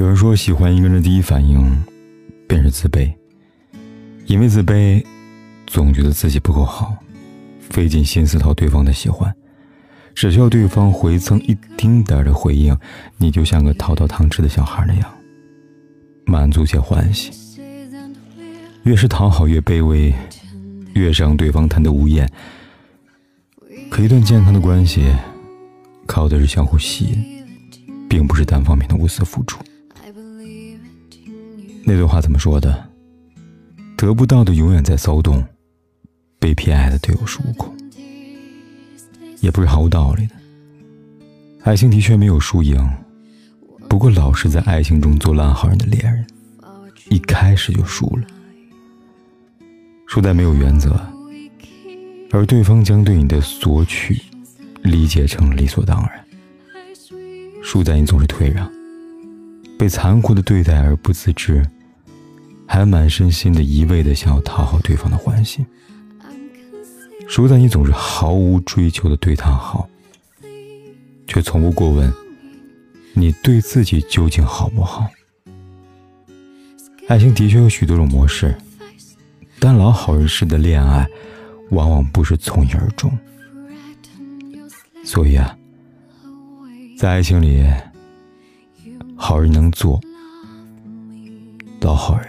有人说，喜欢一个人的第一反应便是自卑，因为自卑，总觉得自己不够好，费尽心思讨对方的喜欢。只需要对方回赠一丁点的回应，你就像个讨到糖吃的小孩那样，满足且欢喜。越是讨好越卑微，越是让对方贪得无厌。可一段健康的关系，靠的是相互吸引，并不是单方面的无私付出。那段话怎么说的？得不到的永远在骚动，被偏爱的队友是无恐。也不是毫无道理的。爱情的确没有输赢，不过老是在爱情中做烂好人的恋人，一开始就输了。输在没有原则，而对方将对你的索取理解成理所当然。输在你总是退让，被残酷的对待而不自知，还满身心的一味的想要讨好对方的欢心。输在你总是毫无追求的对他好，却从不过问你对自己究竟好不好。爱情的确有许多种模式，但老好人式的恋爱往往不是从一而终。所以啊，在爱情里，好人能做，老好人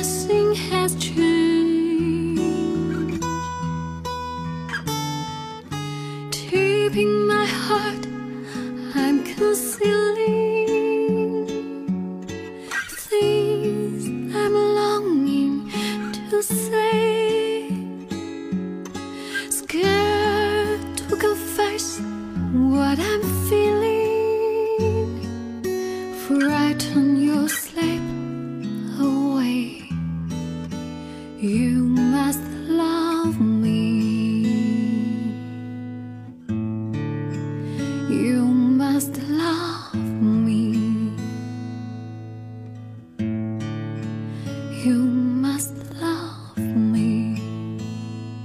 nothing has changed. Deep in my heart, I'm concealing. Things I'm longing to say Scared to confess what I'm feeling Frighten